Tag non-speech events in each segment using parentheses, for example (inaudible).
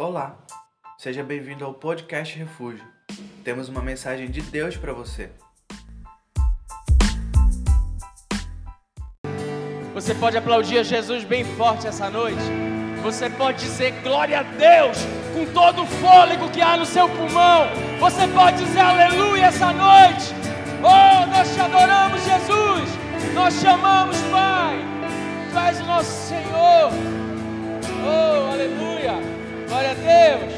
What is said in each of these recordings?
Olá, seja bem-vindo ao podcast Refúgio. Temos uma mensagem de Deus para você. Você pode aplaudir Jesus bem forte essa noite. Você pode dizer glória a Deus com todo o fôlego que há no seu pulmão. Você pode dizer aleluia essa noite. Oh, nós te adoramos, Jesus. Nós chamamos, Pai. Tu és o nosso Senhor. Oh, aleluia. Glória a Deus.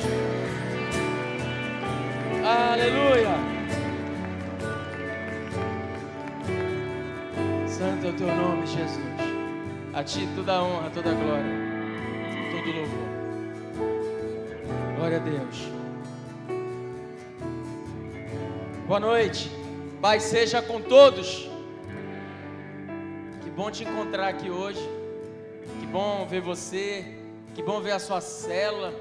Aleluia. Santo é o teu nome, Jesus. A ti toda a honra, toda a glória, todo louvor. Glória a Deus. Boa noite. Pai seja com todos. Que bom te encontrar aqui hoje. Que bom ver você. Que bom ver a sua cela.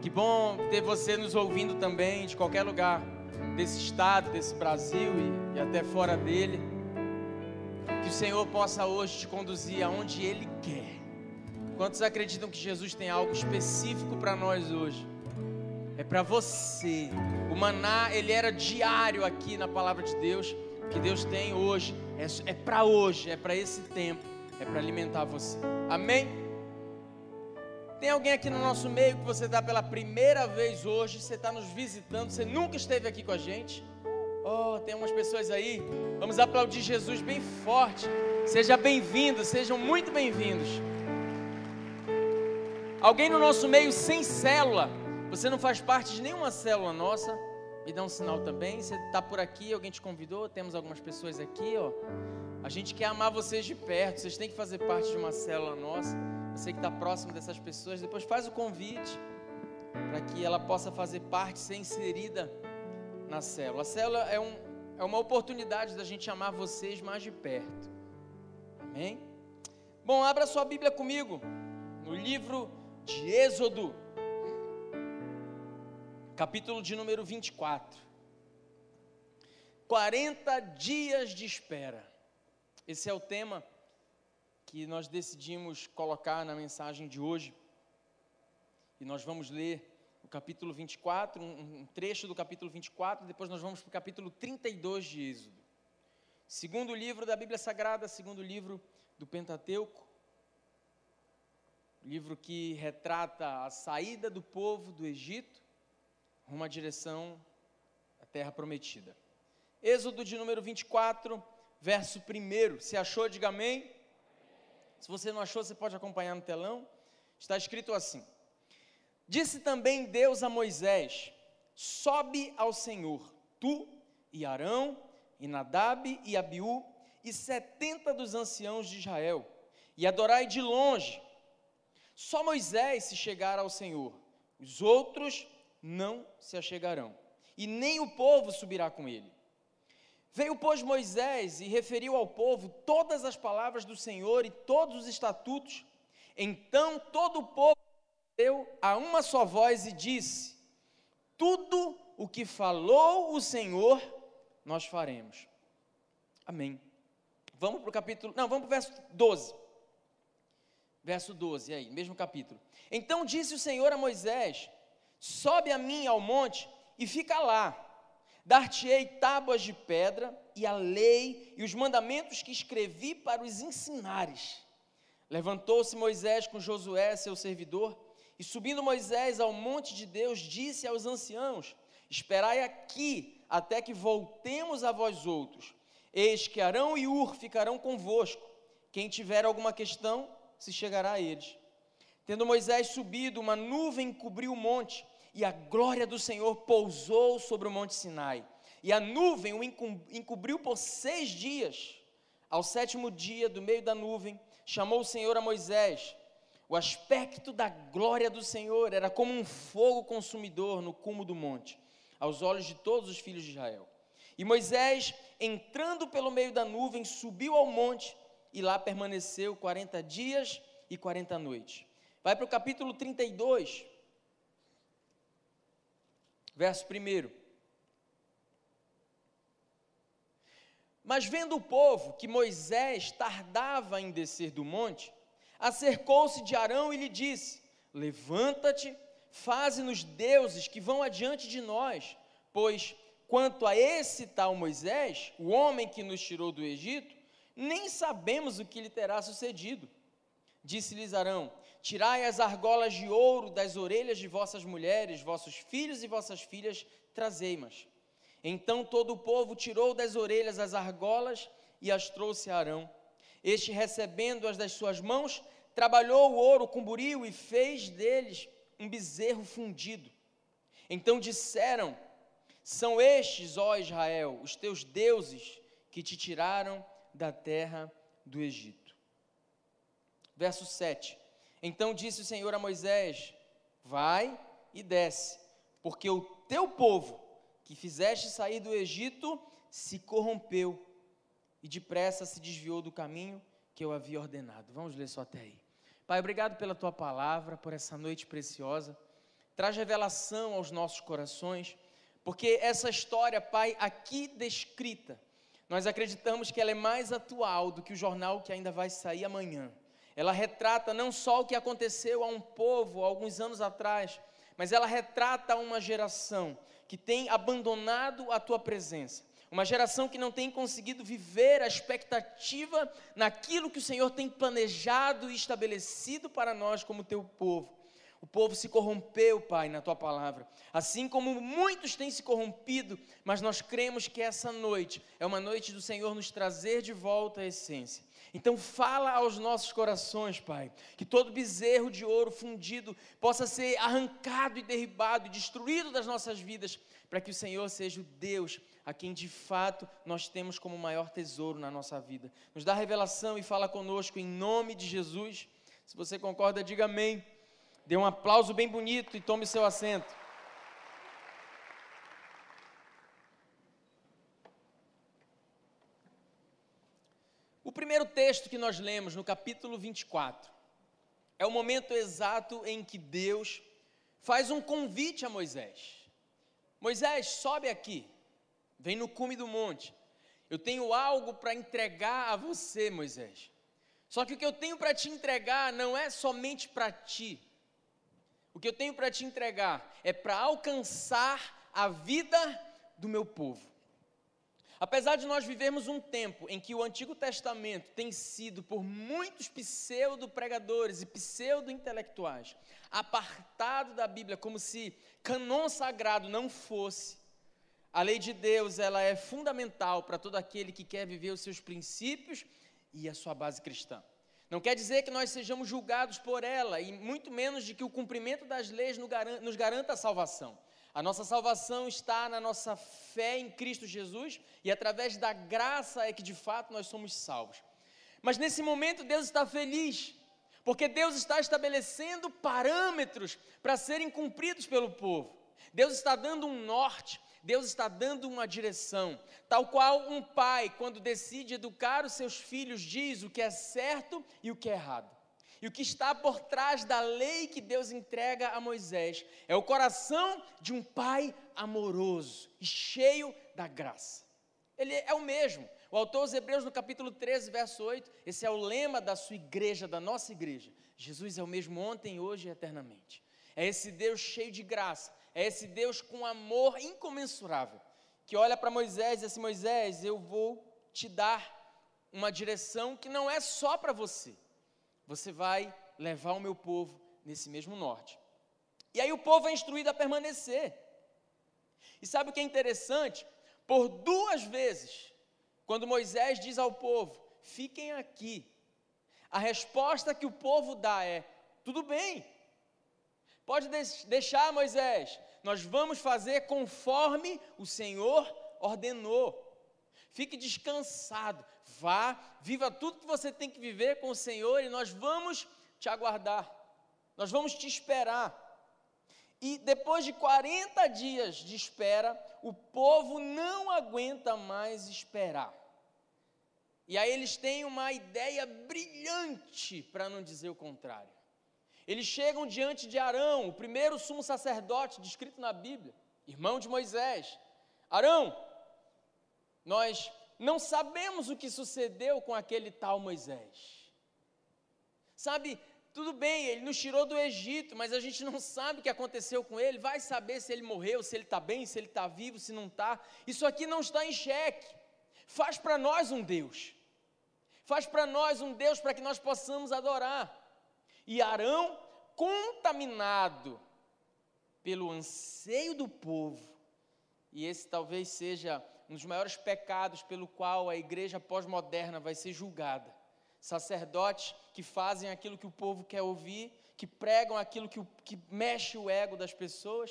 Que bom ter você nos ouvindo também de qualquer lugar desse estado, desse Brasil e, e até fora dele. Que o Senhor possa hoje te conduzir aonde Ele quer. Quantos acreditam que Jesus tem algo específico para nós hoje? É para você. O maná, ele era diário aqui na palavra de Deus. O que Deus tem hoje é, é para hoje, é para esse tempo, é para alimentar você. Amém? Tem alguém aqui no nosso meio que você está pela primeira vez hoje, você está nos visitando, você nunca esteve aqui com a gente? Oh, tem umas pessoas aí. Vamos aplaudir Jesus bem forte. Seja bem-vindo, sejam muito bem-vindos. Alguém no nosso meio sem célula, você não faz parte de nenhuma célula nossa, me dá um sinal também. Você está por aqui, alguém te convidou, temos algumas pessoas aqui, ó. A gente quer amar vocês de perto, vocês têm que fazer parte de uma célula nossa. Você que está próximo dessas pessoas, depois faz o convite para que ela possa fazer parte, ser inserida na célula. A célula é, um, é uma oportunidade da gente amar vocês mais de perto. Amém? Bom, abra sua Bíblia comigo no livro de Êxodo, capítulo de número 24. 40 dias de espera. Esse é o tema que nós decidimos colocar na mensagem de hoje. E nós vamos ler o capítulo 24, um, trecho do capítulo 24, depois nós vamos para o capítulo 32 de Êxodo. Segundo livro da Bíblia Sagrada, segundo livro do Pentateuco, livro que retrata a saída do povo do Egito rumo à direção da terra prometida. Êxodo de número 24, verso 1. Se achou, diga amém. Se você não achou, você pode acompanhar no telão. Está escrito assim: Disse também Deus a Moisés: Sobe ao Senhor, tu e Arão, e Nadab e Abiú, e setenta dos anciãos de Israel, e adorai de longe só Moisés se chegar ao Senhor, os outros não se achegarão, e nem o povo subirá com ele. Veio, pois, Moisés e referiu ao povo todas as palavras do Senhor e todos os estatutos. Então todo o povo deu a uma só voz e disse: Tudo o que falou o Senhor, nós faremos. Amém. Vamos para o capítulo. Não, vamos para o verso 12. Verso 12, aí, mesmo capítulo. Então disse o Senhor a Moisés: Sobe a mim ao monte e fica lá. Dar-te-ei tábuas de pedra e a lei e os mandamentos que escrevi para os ensinares. Levantou-se Moisés com Josué, seu servidor, e subindo Moisés ao monte de Deus, disse aos anciãos: Esperai aqui até que voltemos a vós outros. Eis que Arão e Ur ficarão convosco. Quem tiver alguma questão, se chegará a eles. Tendo Moisés subido, uma nuvem cobriu o monte, e a glória do Senhor pousou sobre o monte Sinai. E a nuvem o encobriu por seis dias. Ao sétimo dia, do meio da nuvem, chamou o Senhor a Moisés. O aspecto da glória do Senhor era como um fogo consumidor no cume do monte, aos olhos de todos os filhos de Israel. E Moisés, entrando pelo meio da nuvem, subiu ao monte e lá permaneceu 40 dias e 40 noites. Vai para o capítulo 32, verso 1. Mas vendo o povo que Moisés tardava em descer do monte, acercou-se de Arão e lhe disse: Levanta-te, faze-nos deuses que vão adiante de nós, pois quanto a esse tal Moisés, o homem que nos tirou do Egito, nem sabemos o que lhe terá sucedido. Disse-lhes Arão: Tirai as argolas de ouro das orelhas de vossas mulheres, vossos filhos e vossas filhas, trazei-mas. Então todo o povo tirou das orelhas as argolas e as trouxe a Arão. Este, recebendo-as das suas mãos, trabalhou o ouro com buril e fez deles um bezerro fundido. Então disseram: São estes, ó Israel, os teus deuses que te tiraram da terra do Egito. Verso 7. Então disse o Senhor a Moisés: Vai e desce, porque o teu povo que fizeste sair do Egito se corrompeu e depressa se desviou do caminho que eu havia ordenado. Vamos ler só até aí. Pai, obrigado pela tua palavra, por essa noite preciosa. Traz revelação aos nossos corações, porque essa história, Pai, aqui descrita, nós acreditamos que ela é mais atual do que o jornal que ainda vai sair amanhã. Ela retrata não só o que aconteceu a um povo alguns anos atrás, mas ela retrata uma geração que tem abandonado a tua presença. Uma geração que não tem conseguido viver a expectativa naquilo que o Senhor tem planejado e estabelecido para nós como teu povo. O povo se corrompeu, Pai, na tua palavra. Assim como muitos têm se corrompido, mas nós cremos que essa noite é uma noite do Senhor nos trazer de volta a essência. Então fala aos nossos corações, Pai, que todo bezerro de ouro fundido possa ser arrancado e derribado e destruído das nossas vidas, para que o Senhor seja o Deus a quem de fato nós temos como maior tesouro na nossa vida. Nos dá revelação e fala conosco em nome de Jesus. Se você concorda, diga amém. Dê um aplauso bem bonito e tome seu assento. O primeiro texto que nós lemos, no capítulo 24, é o momento exato em que Deus faz um convite a Moisés. Moisés, sobe aqui, vem no cume do monte. Eu tenho algo para entregar a você, Moisés. Só que o que eu tenho para te entregar não é somente para ti. O que eu tenho para te entregar é para alcançar a vida do meu povo. Apesar de nós vivermos um tempo em que o Antigo Testamento tem sido por muitos pseudo-pregadores e pseudo-intelectuais apartado da Bíblia como se canon sagrado não fosse, a lei de Deus ela é fundamental para todo aquele que quer viver os seus princípios e a sua base cristã. Não quer dizer que nós sejamos julgados por ela, e muito menos de que o cumprimento das leis nos garanta a salvação. A nossa salvação está na nossa fé em Cristo Jesus e através da graça é que de fato nós somos salvos. Mas nesse momento Deus está feliz, porque Deus está estabelecendo parâmetros para serem cumpridos pelo povo. Deus está dando um norte, Deus está dando uma direção, tal qual um pai, quando decide educar os seus filhos, diz o que é certo e o que é errado. E o que está por trás da lei que Deus entrega a Moisés é o coração de um pai amoroso e cheio da graça. Ele é o mesmo. O autor aos Hebreus, no capítulo 13, verso 8, esse é o lema da sua igreja, da nossa igreja. Jesus é o mesmo ontem, hoje e eternamente. É esse Deus cheio de graça, é esse Deus com amor incomensurável, que olha para Moisés e diz assim: Moisés, eu vou te dar uma direção que não é só para você, você vai levar o meu povo nesse mesmo norte. E aí o povo é instruído a permanecer. E sabe o que é interessante? Por duas vezes, quando Moisés diz ao povo: fiquem aqui, a resposta que o povo dá é: tudo bem, pode deixar, Moisés, nós vamos fazer conforme o Senhor ordenou. Fique descansado, vá, viva tudo que você tem que viver com o Senhor e nós vamos te aguardar, nós vamos te esperar. E depois de 40 dias de espera, o povo não aguenta mais esperar. E aí eles têm uma ideia brilhante, para não dizer o contrário. Eles chegam diante de Arão, o primeiro sumo sacerdote descrito na Bíblia, irmão de Moisés. Arão, nós não sabemos o que sucedeu com aquele tal Moisés. Sabe, tudo bem, ele nos tirou do Egito, mas a gente não sabe o que aconteceu com ele. Vai saber se ele morreu, se ele está bem, se ele está vivo, se não está. Isso aqui não está em xeque. Faz para nós um Deus. Faz para nós um Deus para que nós possamos adorar. E Arão, contaminado pelo anseio do povo, e esse talvez seja um dos maiores pecados pelo qual a igreja pós-moderna vai ser julgada sacerdotes que fazem aquilo que o povo quer ouvir, que pregam aquilo que, que mexe o ego das pessoas.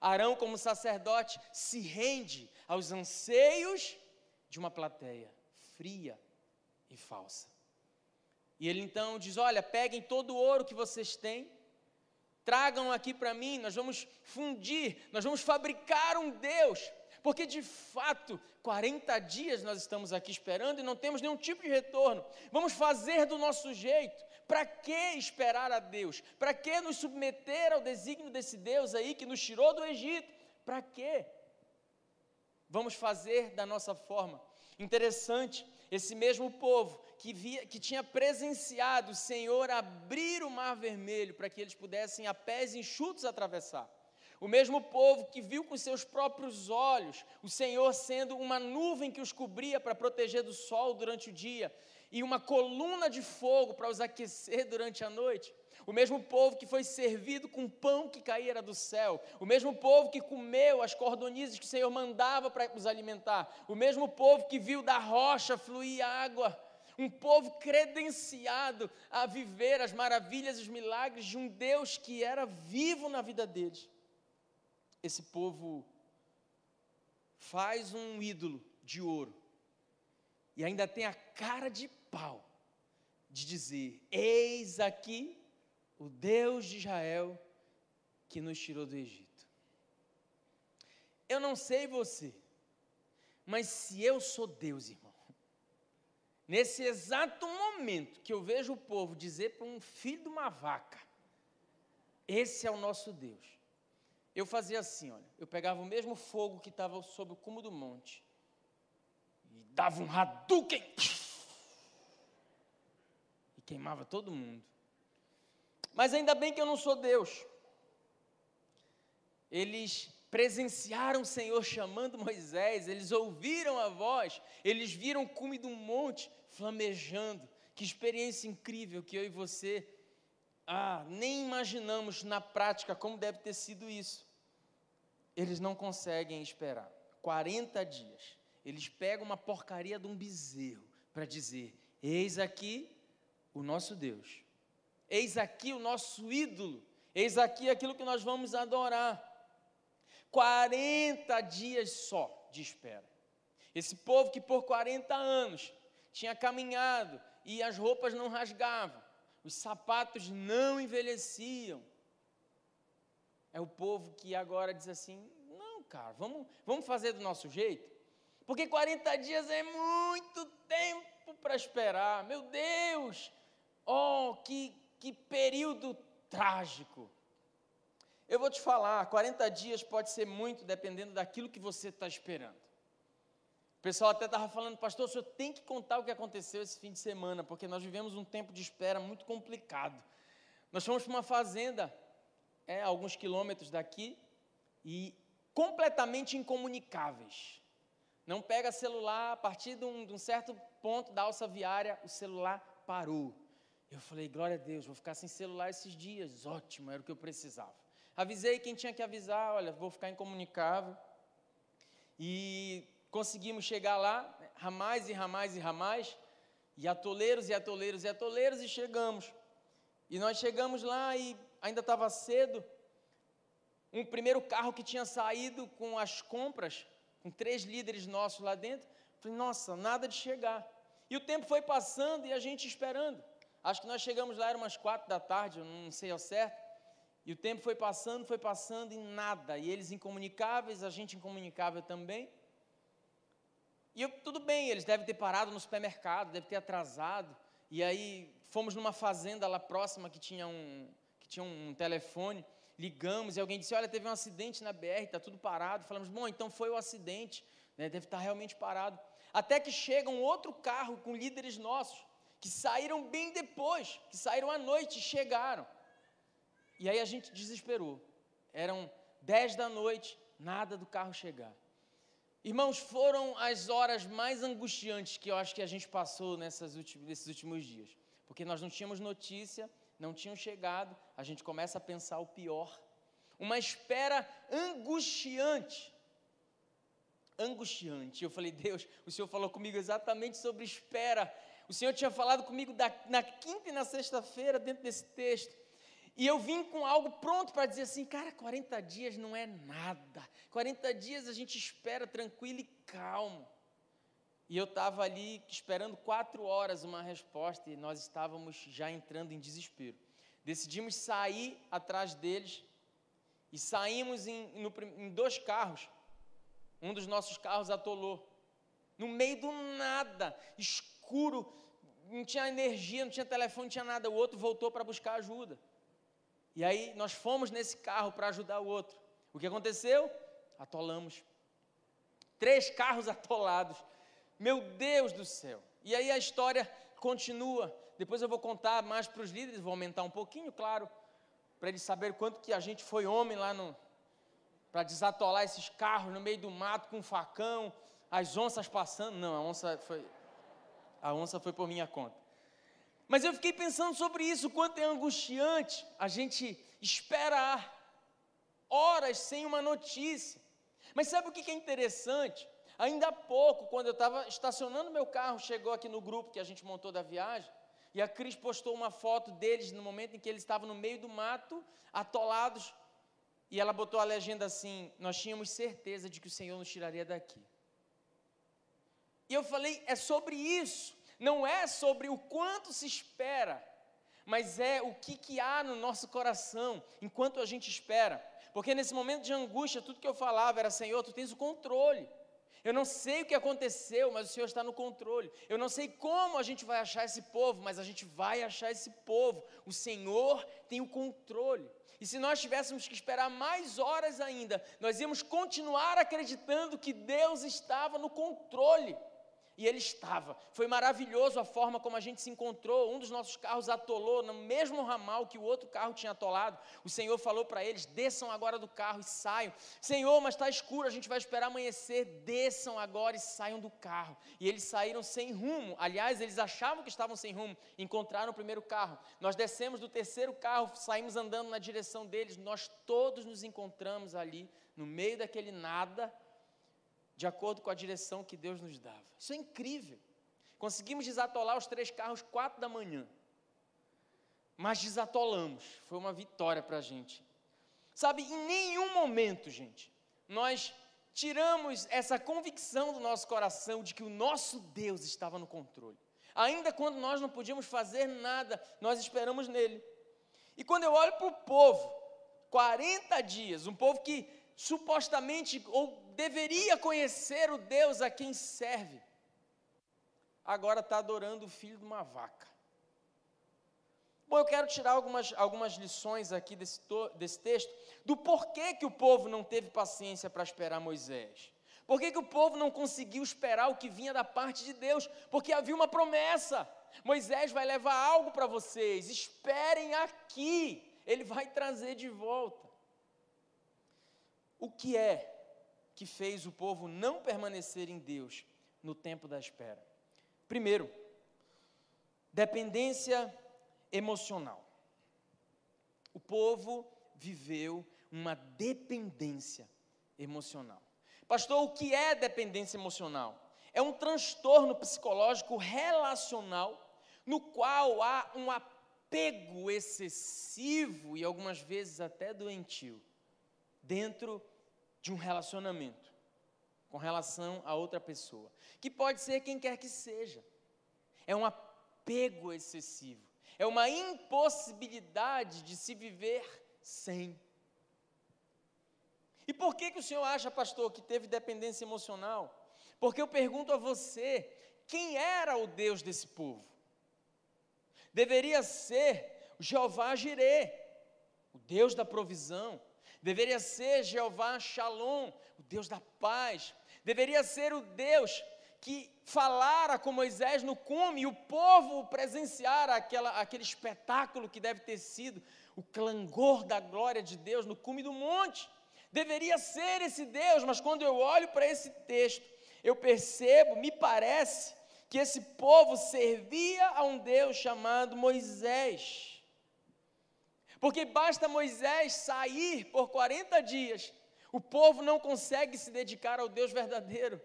Arão, como sacerdote, se rende aos anseios de uma plateia fria e falsa. E ele então diz: Olha, peguem todo o ouro que vocês têm, tragam aqui para mim, nós vamos fundir, nós vamos fabricar um Deus porque de fato, 40 dias nós estamos aqui esperando e não temos nenhum tipo de retorno. Vamos fazer do nosso jeito. Para que esperar a Deus? Para que nos submeter ao desígnio desse Deus aí que nos tirou do Egito? Para quê? Vamos fazer da nossa forma. Interessante, esse mesmo povo que, via, que tinha presenciado o Senhor abrir o mar vermelho para que eles pudessem a pés enxutos atravessar. O mesmo povo que viu com seus próprios olhos o Senhor sendo uma nuvem que os cobria para proteger do sol durante o dia e uma coluna de fogo para os aquecer durante a noite. O mesmo povo que foi servido com pão que caíra do céu, o mesmo povo que comeu as cordonizes que o Senhor mandava para os alimentar, o mesmo povo que viu da rocha fluir água, um povo credenciado a viver as maravilhas e os milagres de um Deus que era vivo na vida deles esse povo faz um ídolo de ouro e ainda tem a cara de pau de dizer: Eis aqui o Deus de Israel que nos tirou do Egito. Eu não sei você, mas se eu sou Deus, irmão, nesse exato momento que eu vejo o povo dizer para um filho de uma vaca: Esse é o nosso Deus. Eu fazia assim, olha, eu pegava o mesmo fogo que estava sob o cume do monte e dava um Hadouken e queimava todo mundo. Mas ainda bem que eu não sou Deus. Eles presenciaram o Senhor chamando Moisés, eles ouviram a voz, eles viram o cume do monte flamejando. Que experiência incrível que eu e você ah, nem imaginamos na prática como deve ter sido isso. Eles não conseguem esperar. 40 dias. Eles pegam uma porcaria de um bezerro para dizer: Eis aqui o nosso Deus. Eis aqui o nosso ídolo. Eis aqui aquilo que nós vamos adorar. 40 dias só de espera. Esse povo que por 40 anos tinha caminhado e as roupas não rasgavam, os sapatos não envelheciam. É o povo que agora diz assim: não, cara, vamos, vamos fazer do nosso jeito. Porque 40 dias é muito tempo para esperar. Meu Deus! Oh, que, que período trágico. Eu vou te falar, 40 dias pode ser muito dependendo daquilo que você está esperando. O pessoal até estava falando, pastor, o senhor tem que contar o que aconteceu esse fim de semana, porque nós vivemos um tempo de espera muito complicado. Nós fomos para uma fazenda, é, alguns quilômetros daqui, e completamente incomunicáveis. Não pega celular, a partir de um, de um certo ponto da alça viária, o celular parou. Eu falei, glória a Deus, vou ficar sem celular esses dias. Ótimo, era o que eu precisava. Avisei quem tinha que avisar, olha, vou ficar incomunicável. E conseguimos chegar lá, ramais e ramais e ramais, e atoleiros e atoleiros e atoleiros, e chegamos. E nós chegamos lá e ainda estava cedo. Um primeiro carro que tinha saído com as compras, com três líderes nossos lá dentro. Falei, nossa, nada de chegar. E o tempo foi passando e a gente esperando. Acho que nós chegamos lá, era umas quatro da tarde, eu não sei ao certo. E o tempo foi passando, foi passando e nada. E eles incomunicáveis, a gente incomunicável também. E eu, tudo bem, eles devem ter parado no supermercado, devem ter atrasado. E aí fomos numa fazenda lá próxima que tinha um, que tinha um telefone. Ligamos e alguém disse: Olha, teve um acidente na BR, está tudo parado. Falamos: Bom, então foi o acidente, né, deve estar tá realmente parado. Até que chega um outro carro com líderes nossos, que saíram bem depois, que saíram à noite e chegaram. E aí a gente desesperou. Eram 10 da noite, nada do carro chegar. Irmãos, foram as horas mais angustiantes que eu acho que a gente passou nessas nesses últimos dias. Porque nós não tínhamos notícia, não tinham chegado, a gente começa a pensar o pior. Uma espera angustiante. Angustiante. Eu falei, Deus, o Senhor falou comigo exatamente sobre espera. O Senhor tinha falado comigo da, na quinta e na sexta-feira, dentro desse texto. E eu vim com algo pronto para dizer assim, cara, 40 dias não é nada. 40 dias a gente espera tranquilo e calmo. E eu estava ali esperando quatro horas uma resposta e nós estávamos já entrando em desespero. Decidimos sair atrás deles e saímos em, no, em dois carros. Um dos nossos carros atolou. No meio do nada, escuro, não tinha energia, não tinha telefone, não tinha nada. O outro voltou para buscar ajuda. E aí nós fomos nesse carro para ajudar o outro. O que aconteceu? Atolamos. Três carros (laughs) atolados. Meu Deus do céu. E aí a história continua. Depois eu vou contar mais para os líderes, vou aumentar um pouquinho, claro, para eles saberem quanto que a gente foi homem lá no para desatolar esses carros no meio do mato com um facão, as onças passando. Não, a onça foi a onça foi por minha conta. Mas eu fiquei pensando sobre isso, quanto é angustiante a gente esperar horas sem uma notícia. Mas sabe o que é interessante? Ainda há pouco, quando eu estava estacionando meu carro, chegou aqui no grupo que a gente montou da viagem, e a Cris postou uma foto deles no momento em que eles estavam no meio do mato, atolados, e ela botou a legenda assim: Nós tínhamos certeza de que o Senhor nos tiraria daqui. E eu falei: É sobre isso não é sobre o quanto se espera, mas é o que, que há no nosso coração enquanto a gente espera. Porque nesse momento de angústia, tudo que eu falava era: Senhor, tu tens o controle. Eu não sei o que aconteceu, mas o Senhor está no controle. Eu não sei como a gente vai achar esse povo, mas a gente vai achar esse povo. O Senhor tem o controle. E se nós tivéssemos que esperar mais horas ainda, nós íamos continuar acreditando que Deus estava no controle. E ele estava. Foi maravilhoso a forma como a gente se encontrou. Um dos nossos carros atolou no mesmo ramal que o outro carro tinha atolado. O Senhor falou para eles: desçam agora do carro e saiam. Senhor, mas está escuro, a gente vai esperar amanhecer. Desçam agora e saiam do carro. E eles saíram sem rumo. Aliás, eles achavam que estavam sem rumo. Encontraram o primeiro carro. Nós descemos do terceiro carro, saímos andando na direção deles. Nós todos nos encontramos ali, no meio daquele nada de acordo com a direção que Deus nos dava. Isso é incrível. Conseguimos desatolar os três carros quatro da manhã. Mas desatolamos. Foi uma vitória para a gente. Sabe, em nenhum momento, gente, nós tiramos essa convicção do nosso coração de que o nosso Deus estava no controle. Ainda quando nós não podíamos fazer nada, nós esperamos nele. E quando eu olho para o povo, 40 dias, um povo que supostamente ou deveria conhecer o Deus a quem serve, agora está adorando o filho de uma vaca. Bom, eu quero tirar algumas, algumas lições aqui desse, desse texto, do porquê que o povo não teve paciência para esperar Moisés. Por que, que o povo não conseguiu esperar o que vinha da parte de Deus? Porque havia uma promessa. Moisés vai levar algo para vocês, esperem aqui, ele vai trazer de volta. O que é que fez o povo não permanecer em Deus no tempo da espera? Primeiro, dependência emocional. O povo viveu uma dependência emocional. Pastor, o que é dependência emocional? É um transtorno psicológico relacional no qual há um apego excessivo e algumas vezes até doentio dentro de um relacionamento com relação a outra pessoa, que pode ser quem quer que seja. É um apego excessivo, é uma impossibilidade de se viver sem. E por que, que o senhor acha, pastor, que teve dependência emocional? Porque eu pergunto a você: quem era o Deus desse povo? Deveria ser Jeová Jirê, o Deus da provisão, deveria ser Jeová Shalom, o Deus da paz, deveria ser o Deus que falara com Moisés no cume e o povo presenciar aquela, aquele espetáculo que deve ter sido o clangor da glória de Deus no cume do monte. Deveria ser esse Deus, mas quando eu olho para esse texto, eu percebo, me parece, que esse povo servia a um Deus chamado Moisés. Porque basta Moisés sair por 40 dias, o povo não consegue se dedicar ao Deus verdadeiro.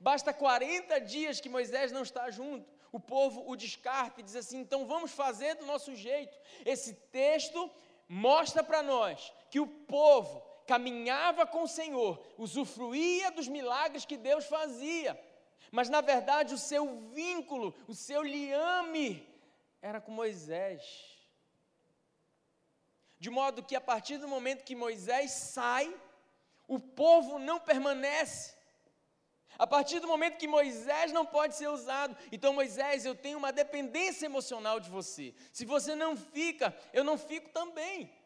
Basta 40 dias que Moisés não está junto, o povo o descarta e diz assim: então vamos fazer do nosso jeito. Esse texto mostra para nós que o povo caminhava com o Senhor, usufruía dos milagres que Deus fazia, mas na verdade o seu vínculo, o seu liame era com Moisés. De modo que a partir do momento que Moisés sai, o povo não permanece. A partir do momento que Moisés não pode ser usado, então Moisés, eu tenho uma dependência emocional de você. Se você não fica, eu não fico também.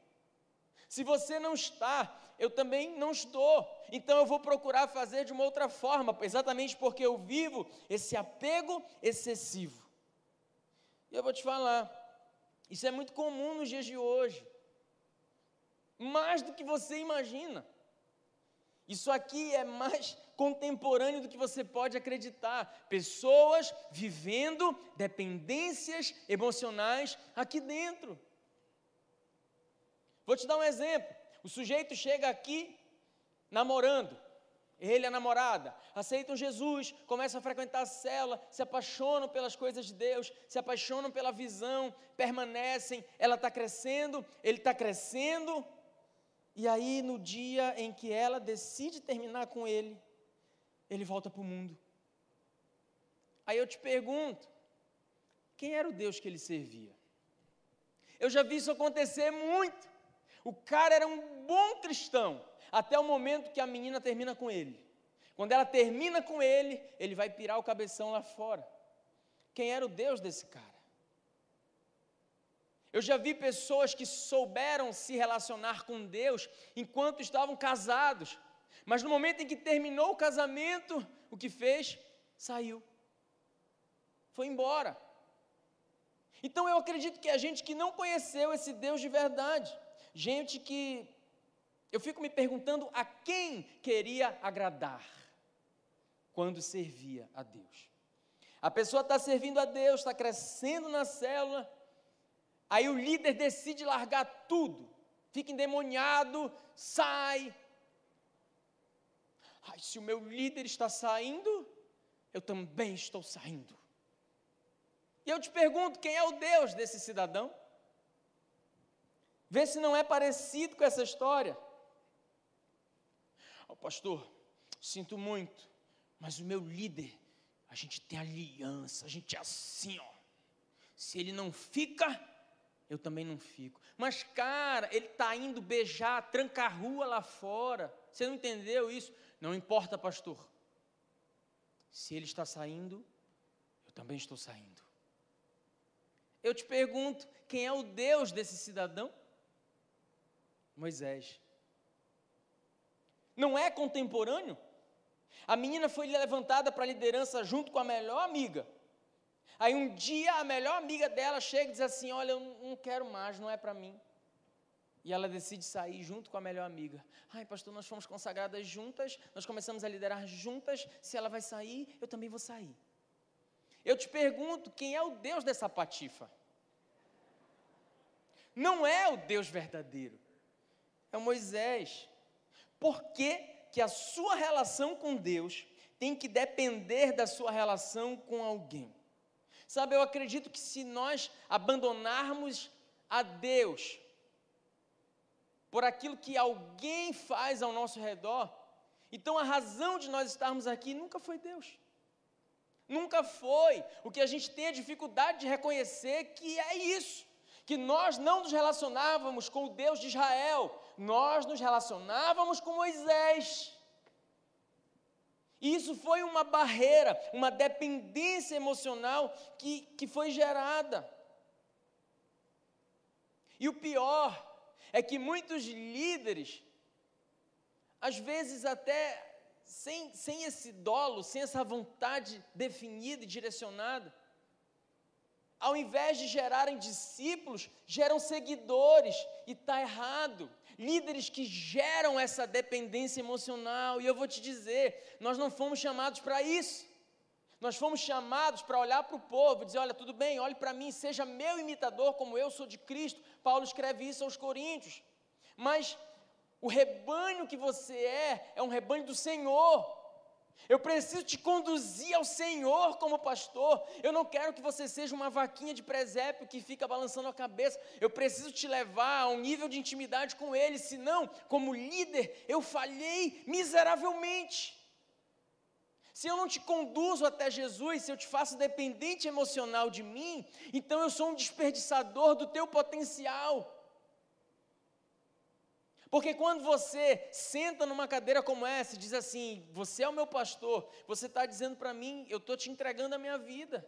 Se você não está, eu também não estou. Então eu vou procurar fazer de uma outra forma, exatamente porque eu vivo esse apego excessivo. E eu vou te falar, isso é muito comum nos dias de hoje. Mais do que você imagina. Isso aqui é mais contemporâneo do que você pode acreditar. Pessoas vivendo dependências emocionais aqui dentro. Vou te dar um exemplo. O sujeito chega aqui namorando, ele e a namorada, aceitam Jesus, começam a frequentar a cela, se apaixonam pelas coisas de Deus, se apaixonam pela visão, permanecem, ela está crescendo, ele está crescendo, e aí no dia em que ela decide terminar com ele, ele volta para o mundo. Aí eu te pergunto: quem era o Deus que ele servia? Eu já vi isso acontecer muito. O cara era um bom cristão, até o momento que a menina termina com ele. Quando ela termina com ele, ele vai pirar o cabeção lá fora. Quem era o Deus desse cara? Eu já vi pessoas que souberam se relacionar com Deus enquanto estavam casados, mas no momento em que terminou o casamento, o que fez? Saiu. Foi embora. Então eu acredito que a gente que não conheceu esse Deus de verdade, gente que eu fico me perguntando a quem queria agradar quando servia a Deus. A pessoa está servindo a Deus, está crescendo na célula, aí o líder decide largar tudo, fica endemoniado, sai, Ai, se o meu líder está saindo, eu também estou saindo. E eu te pergunto: quem é o Deus desse cidadão? Vê se não é parecido com essa história. Oh, pastor, sinto muito, mas o meu líder, a gente tem aliança, a gente é assim, ó. Se ele não fica, eu também não fico. Mas, cara, ele está indo beijar, trancar a rua lá fora. Você não entendeu isso? Não importa, pastor. Se ele está saindo, eu também estou saindo. Eu te pergunto: quem é o Deus desse cidadão? Moisés. Não é contemporâneo? A menina foi levantada para a liderança junto com a melhor amiga. Aí um dia a melhor amiga dela chega e diz assim: Olha, eu não quero mais, não é para mim. E ela decide sair junto com a melhor amiga. Ai, pastor, nós fomos consagradas juntas, nós começamos a liderar juntas. Se ela vai sair, eu também vou sair. Eu te pergunto, quem é o Deus dessa patifa? Não é o Deus verdadeiro, é Moisés. Por que, que a sua relação com Deus tem que depender da sua relação com alguém? Sabe, eu acredito que se nós abandonarmos a Deus por aquilo que alguém faz ao nosso redor, então a razão de nós estarmos aqui nunca foi Deus. Nunca foi. O que a gente tem a dificuldade de reconhecer que é isso, que nós não nos relacionávamos com o Deus de Israel, nós nos relacionávamos com Moisés. E isso foi uma barreira, uma dependência emocional que, que foi gerada. E o pior é que muitos líderes, às vezes até sem, sem esse dolo, sem essa vontade definida e direcionada, ao invés de gerarem discípulos, geram seguidores, e está errado. Líderes que geram essa dependência emocional, e eu vou te dizer, nós não fomos chamados para isso. Nós fomos chamados para olhar para o povo e dizer: olha, tudo bem, olhe para mim, seja meu imitador, como eu sou de Cristo. Paulo escreve isso aos Coríntios. Mas o rebanho que você é, é um rebanho do Senhor. Eu preciso te conduzir ao Senhor como pastor. Eu não quero que você seja uma vaquinha de presépio que fica balançando a cabeça. Eu preciso te levar a um nível de intimidade com Ele. Senão, como líder, eu falhei miseravelmente. Se eu não te conduzo até Jesus, se eu te faço dependente emocional de mim, então eu sou um desperdiçador do teu potencial. Porque quando você senta numa cadeira como essa e diz assim: Você é o meu pastor, você está dizendo para mim, eu estou te entregando a minha vida.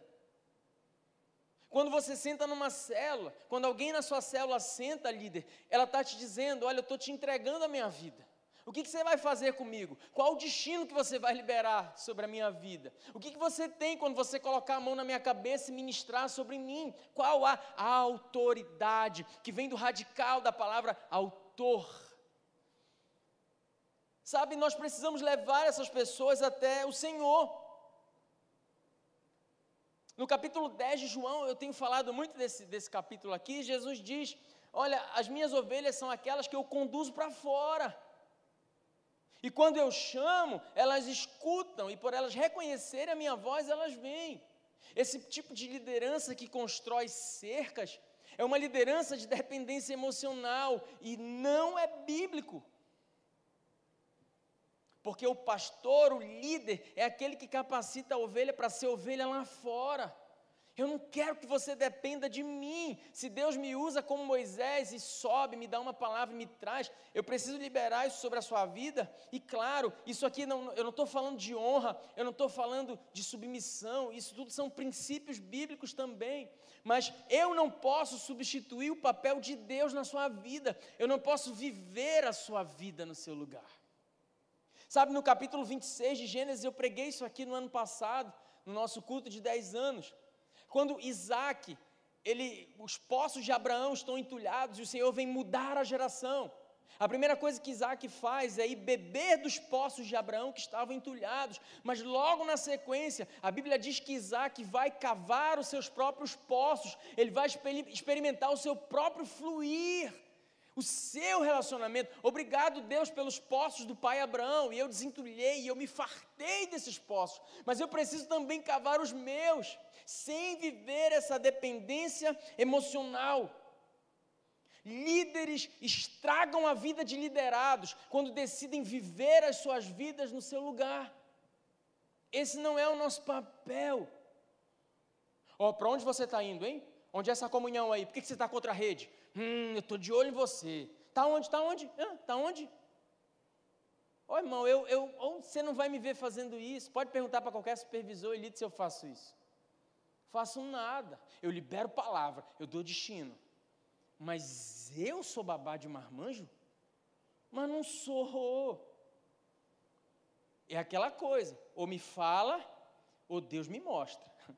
Quando você senta numa célula, quando alguém na sua célula senta, líder, ela está te dizendo: Olha, eu estou te entregando a minha vida. O que, que, você vai fazer comigo? Qual o destino que você vai liberar sobre a minha vida? O que, que você tem quando você colocar a mão na minha cabeça e ministrar sobre mim? Qual a, a autoridade que vem do radical da palavra autor? Sabe, nós precisamos levar essas pessoas até o Senhor. No capítulo 10 de João, eu tenho falado muito desse, desse capítulo aqui. Jesus diz: Olha, as minhas ovelhas são aquelas que eu conduzo para fora. E quando eu chamo, elas escutam, e por elas reconhecerem a minha voz, elas vêm. Esse tipo de liderança que constrói cercas é uma liderança de dependência emocional e não é bíblico. Porque o pastor, o líder, é aquele que capacita a ovelha para ser ovelha lá fora. Eu não quero que você dependa de mim. Se Deus me usa como Moisés e sobe, me dá uma palavra e me traz, eu preciso liberar isso sobre a sua vida. E claro, isso aqui não, eu não estou falando de honra, eu não estou falando de submissão, isso tudo são princípios bíblicos também. Mas eu não posso substituir o papel de Deus na sua vida, eu não posso viver a sua vida no seu lugar. Sabe, no capítulo 26 de Gênesis, eu preguei isso aqui no ano passado, no nosso culto de 10 anos. Quando Isaac, ele, os poços de Abraão estão entulhados e o Senhor vem mudar a geração. A primeira coisa que Isaac faz é ir beber dos poços de Abraão que estavam entulhados, mas logo na sequência, a Bíblia diz que Isaac vai cavar os seus próprios poços, ele vai experimentar o seu próprio fluir o seu relacionamento. Obrigado, Deus, pelos poços do pai Abraão. E eu desentulhei, e eu me fartei desses poços. Mas eu preciso também cavar os meus, sem viver essa dependência emocional. Líderes estragam a vida de liderados quando decidem viver as suas vidas no seu lugar. Esse não é o nosso papel. Ó, oh, para onde você está indo, hein? Onde é essa comunhão aí? Por que, você está contra a rede? Hum, eu estou de olho em você. Está onde? Está onde? Está onde? Ó oh, irmão, eu, eu, você não vai me ver fazendo isso. Pode perguntar para qualquer supervisor elite se eu faço isso. Faço nada. Eu libero palavra, eu dou destino. Mas eu sou babá de marmanjo? Mas não sou. É aquela coisa, ou me fala, ou Deus me mostra. (laughs)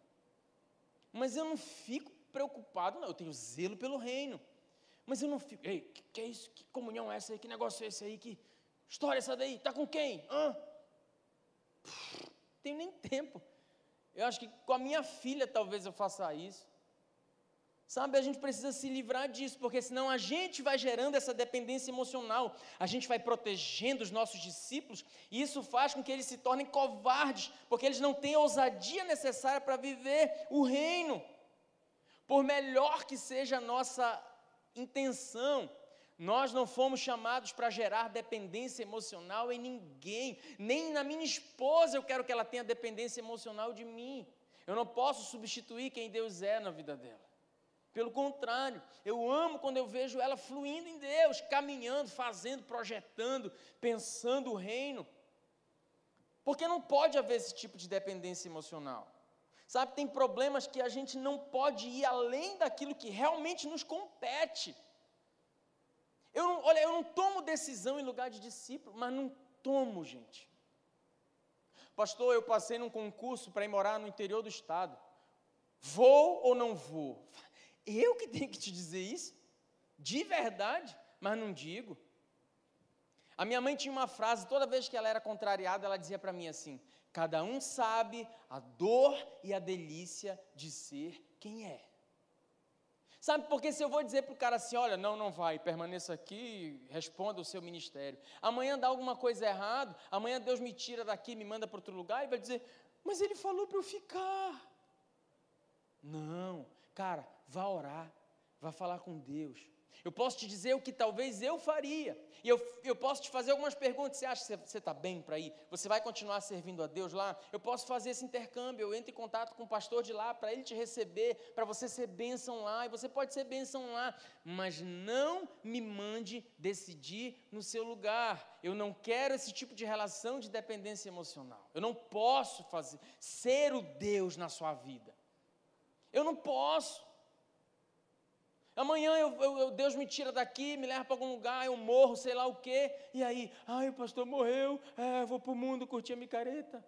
Mas eu não fico preocupado, não. Eu tenho zelo pelo reino. Mas eu não fico, ei, que, que é isso? Que comunhão é essa aí? Que negócio é esse aí? Que história é essa daí? Está com quem? Hã? Tenho nem tempo. Eu acho que com a minha filha talvez eu faça isso. Sabe, a gente precisa se livrar disso, porque senão a gente vai gerando essa dependência emocional, a gente vai protegendo os nossos discípulos, e isso faz com que eles se tornem covardes, porque eles não têm a ousadia necessária para viver o reino. Por melhor que seja a nossa intenção. Nós não fomos chamados para gerar dependência emocional em ninguém, nem na minha esposa eu quero que ela tenha dependência emocional de mim. Eu não posso substituir quem Deus é na vida dela. Pelo contrário, eu amo quando eu vejo ela fluindo em Deus, caminhando, fazendo, projetando, pensando o reino. Porque não pode haver esse tipo de dependência emocional. Sabe, tem problemas que a gente não pode ir além daquilo que realmente nos compete. Eu não, olha, eu não tomo decisão em lugar de discípulo, mas não tomo, gente. Pastor, eu passei num concurso para ir morar no interior do estado. Vou ou não vou? (laughs) Eu que tenho que te dizer isso? De verdade, mas não digo. A minha mãe tinha uma frase, toda vez que ela era contrariada, ela dizia para mim assim: Cada um sabe a dor e a delícia de ser quem é. Sabe, porque se eu vou dizer para o cara assim, olha, não, não vai, permaneça aqui, responda o seu ministério. Amanhã dá alguma coisa errado, amanhã Deus me tira daqui, me manda para outro lugar e vai dizer, mas ele falou para eu ficar. Não, cara, vá orar, vá falar com Deus. Eu posso te dizer o que talvez eu faria. E eu, eu posso te fazer algumas perguntas. Você acha que você está bem para ir? Você vai continuar servindo a Deus lá? Eu posso fazer esse intercâmbio. Eu entro em contato com o pastor de lá para ele te receber, para você ser bênção lá. E você pode ser bênção lá. Mas não me mande decidir no seu lugar. Eu não quero esse tipo de relação de dependência emocional. Eu não posso fazer ser o Deus na sua vida. Eu não posso. Amanhã eu, eu, Deus me tira daqui, me leva para algum lugar, eu morro, sei lá o quê. E aí, ai, o pastor morreu, é, vou para o mundo curtir a micareta.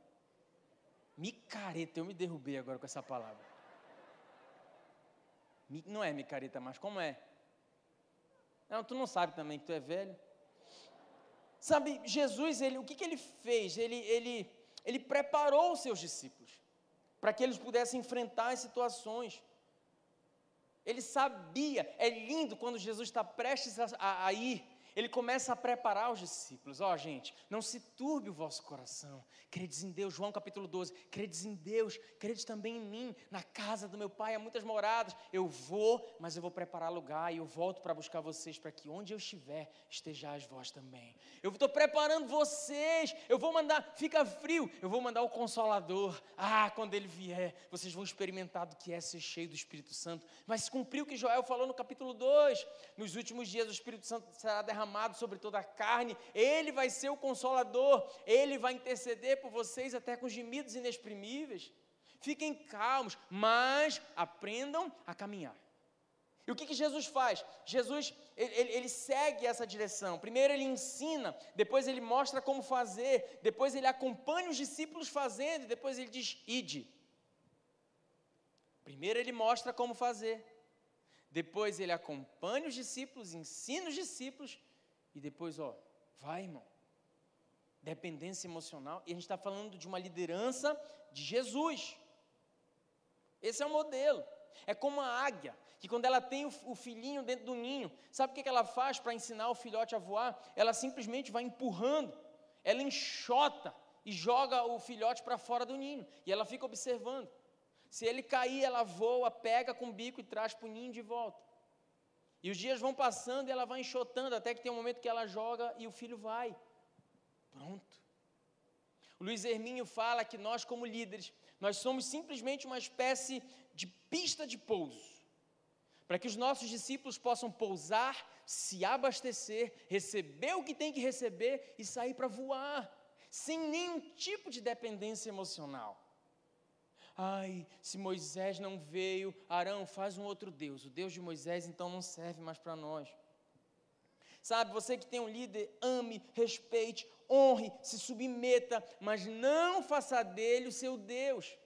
Micareta, eu me derrubei agora com essa palavra. Não é micareta, mas como é? Não, tu não sabe também que tu é velho. Sabe, Jesus, ele, o que, que ele fez? Ele, ele, ele preparou os seus discípulos para que eles pudessem enfrentar as situações. Ele sabia, é lindo quando Jesus está prestes a, a, ir ele começa a preparar os discípulos. Ó, oh, gente, não se turbe o vosso coração. Credes em Deus, João capítulo 12. Credes em Deus, credes também em mim. Na casa do meu pai há muitas moradas. Eu vou, mas eu vou preparar lugar e eu volto para buscar vocês, para que onde eu estiver, estejais vós também. Eu estou preparando vocês. Eu vou mandar, fica frio, eu vou mandar o Consolador. Ah, quando ele vier, vocês vão experimentar do que é ser cheio do Espírito Santo. Mas cumpriu o que Joel falou no capítulo 2. Nos últimos dias, o Espírito Santo será derramado derramado sobre toda a carne, Ele vai ser o consolador, Ele vai interceder por vocês até com gemidos inexprimíveis. Fiquem calmos, mas aprendam a caminhar. E o que, que Jesus faz? Jesus, ele, ele, segue essa direção. Primeiro ele ensina, depois ele mostra como fazer, depois ele acompanha os discípulos fazendo, e depois ele diz, ide. Primeiro ele mostra como fazer, depois ele acompanha os discípulos, ensina os discípulos, e depois, ó, vai, irmão. Dependência emocional. E a gente está falando de uma liderança de Jesus. Esse é o modelo. É como a águia, que quando ela tem o, filhinho dentro do ninho, sabe o que ela faz para ensinar o filhote a voar? Ela simplesmente vai empurrando, ela enxota e joga o filhote para fora do ninho. E ela fica observando. Se ele cair, ela voa, pega com o bico e traz para o ninho de volta. E os dias vão passando e ela vai enxotando, até que tem um momento que ela joga e o filho vai. Pronto. O Luiz Herminho fala que nós, como líderes, nós somos simplesmente uma espécie de pista de pouso. Para que os nossos discípulos possam pousar, se abastecer, receber o que tem que receber e sair para voar, sem nenhum tipo de dependência emocional. Ai, se Moisés não veio, Arão faz um outro Deus. O Deus de Moisés então não serve mais para nós. Sabe, você que tem um líder, ame, respeite, honre, se submeta, mas não faça dele o seu Deus.